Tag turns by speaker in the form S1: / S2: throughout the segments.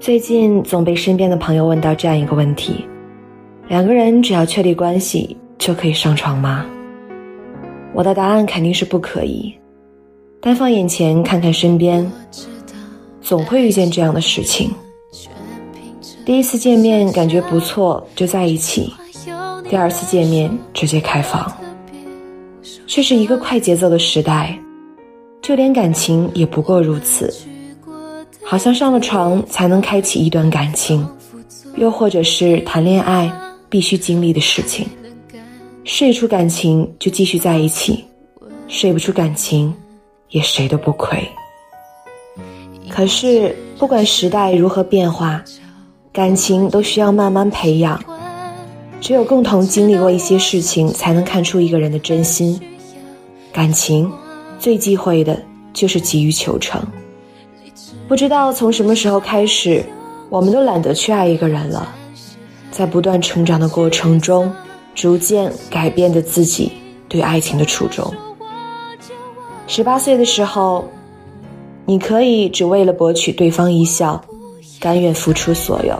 S1: 最近总被身边的朋友问到这样一个问题：两个人只要确立关系就可以上床吗？我的答案肯定是不可以。但放眼前看看身边，总会遇见这样的事情：第一次见面感觉不错就在一起，第二次见面直接开房。这是一个快节奏的时代，就连感情也不过如此。好像上了床才能开启一段感情，又或者是谈恋爱必须经历的事情。睡出感情就继续在一起，睡不出感情也谁都不亏。可是不管时代如何变化，感情都需要慢慢培养。只有共同经历过一些事情，才能看出一个人的真心。感情最忌讳的就是急于求成。不知道从什么时候开始，我们都懒得去爱一个人了，在不断成长的过程中，逐渐改变着自己对爱情的初衷。十八岁的时候，你可以只为了博取对方一笑，甘愿付出所有；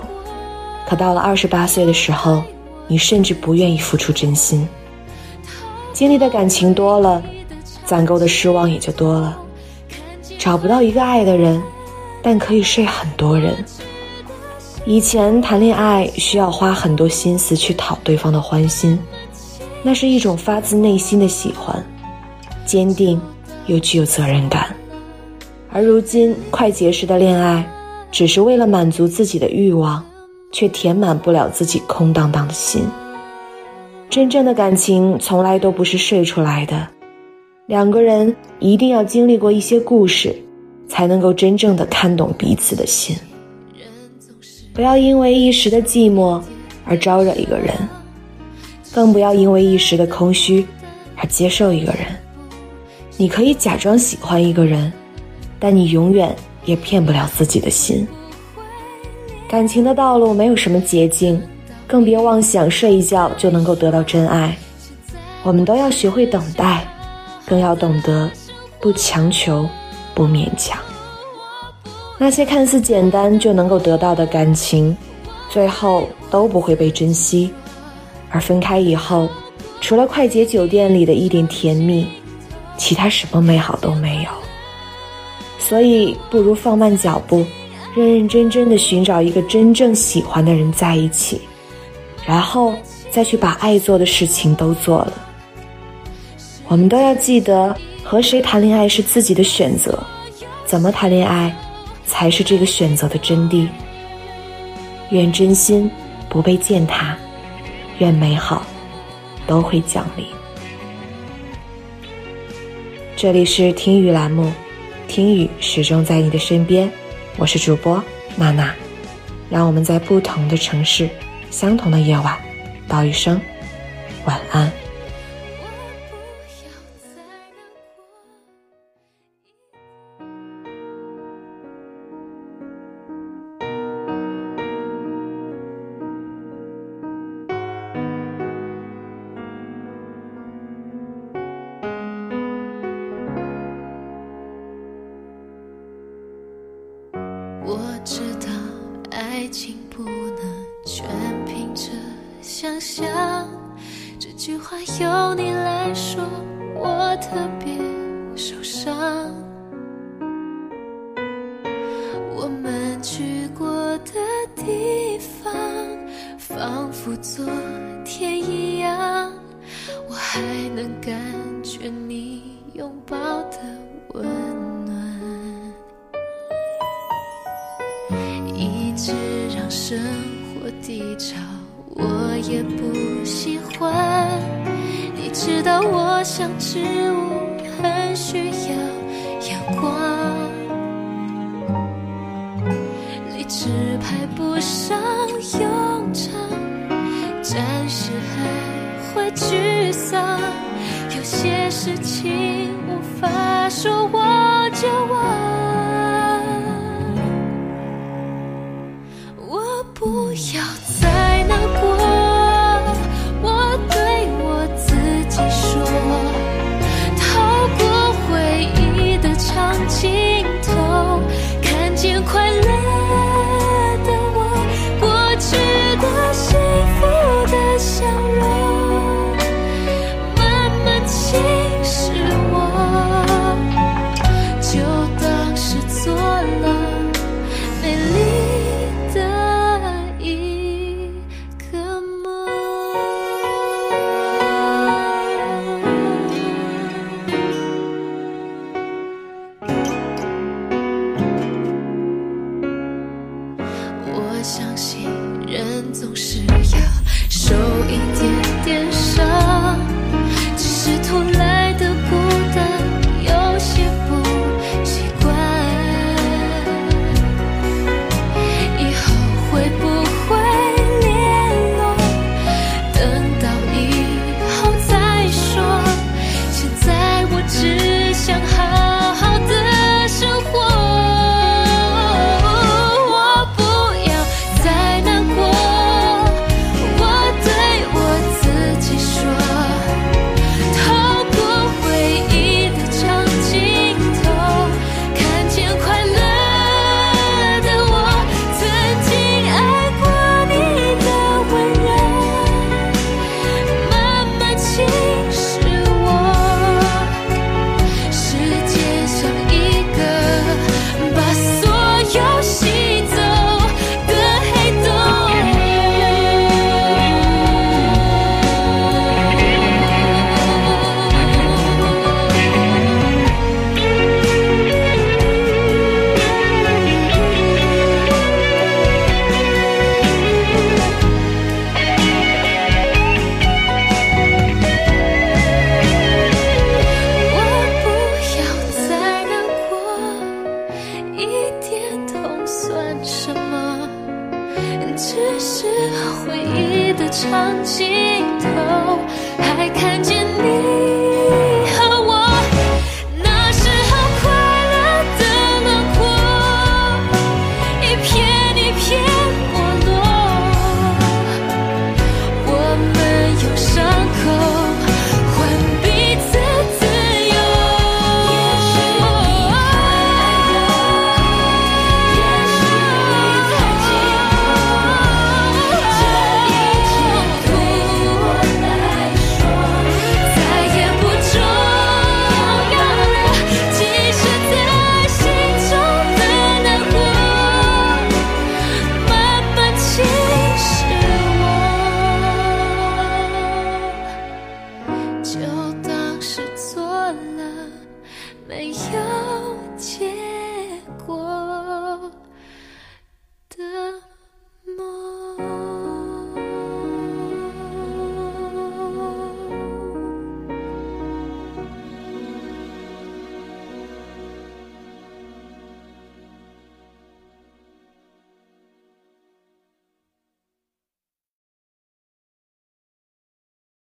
S1: 可到了二十八岁的时候，你甚至不愿意付出真心。经历的感情多了，攒够的失望也就多了，找不到一个爱的人。但可以睡很多人。以前谈恋爱需要花很多心思去讨对方的欢心，那是一种发自内心的喜欢，坚定又具有责任感。而如今快节食的恋爱，只是为了满足自己的欲望，却填满不了自己空荡荡的心。真正的感情从来都不是睡出来的，两个人一定要经历过一些故事。才能够真正的看懂彼此的心。不要因为一时的寂寞而招惹一个人，更不要因为一时的空虚而接受一个人。你可以假装喜欢一个人，但你永远也骗不了自己的心。感情的道路没有什么捷径，更别妄想睡一觉就能够得到真爱。我们都要学会等待，更要懂得不强求。不勉强，那些看似简单就能够得到的感情，最后都不会被珍惜。而分开以后，除了快捷酒店里的一点甜蜜，其他什么美好都没有。所以，不如放慢脚步，认认真真的寻找一个真正喜欢的人在一起，然后再去把爱做的事情都做了。我们都要记得。和谁谈恋爱是自己的选择，怎么谈恋爱才是这个选择的真谛。愿真心不被践踏，愿美好都会降临。这里是听雨栏目，听雨始终在你的身边，我是主播娜娜，让我们在不同的城市，相同的夜晚，道一声晚安。
S2: 知道爱情不能全凭着想象，这句话由你来说，我特别受伤。我们去过的地方，仿佛昨天一样，我还能感觉你生活低潮，我也不喜欢。你知道，我像植物，很需要阳光。理智派不上用场，暂时还会沮丧。有些事情无法说，我相信。只是回忆的长镜头还看见你